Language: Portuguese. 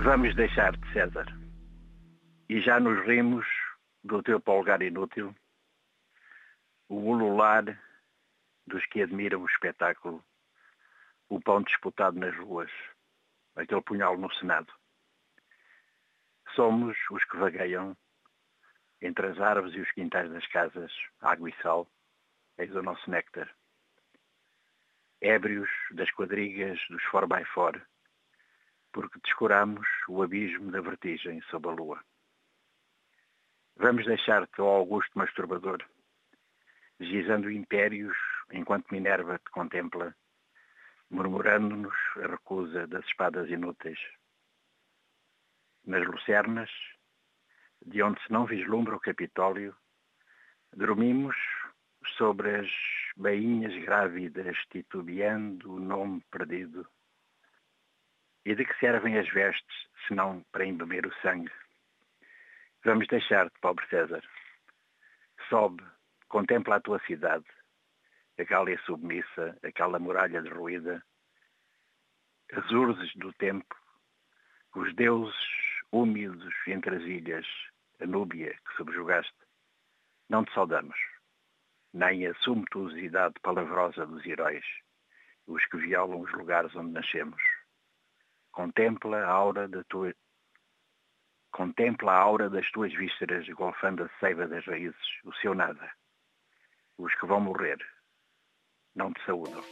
Vamos deixar-te, César. E já nos rimos do teu polgar inútil, o ulular dos que admiram o espetáculo, o pão disputado nas ruas, aquele punhal no Senado. Somos os que vagueiam entre as árvores e os quintais das casas, água e sal, eis o nosso néctar. Ébrios das quadrigas dos 4x4, porque descuramos o abismo da vertigem sob a lua. Vamos deixar-te, ó Augusto Masturbador, gizando impérios enquanto Minerva te contempla, murmurando-nos a recusa das espadas inúteis. Nas lucernas, de onde se não vislumbra o Capitólio, dormimos sobre as bainhas grávidas titubeando o nome perdido. E de que servem as vestes, se não para embeber o sangue? Vamos deixar-te, pobre César. Sobe, contempla a tua cidade, a Gália submissa, aquela muralha derruída, as urzes do tempo, os deuses úmidos entre as ilhas, a Núbia que subjugaste, não te saudamos, nem a sumptuosidade palavrosa dos heróis, os que violam os lugares onde nascemos. Contempla a aura da tua Contempla a aura das tuas vísceras golfando a seiva das raízes, o seu nada. Os que vão morrer não te saúdam.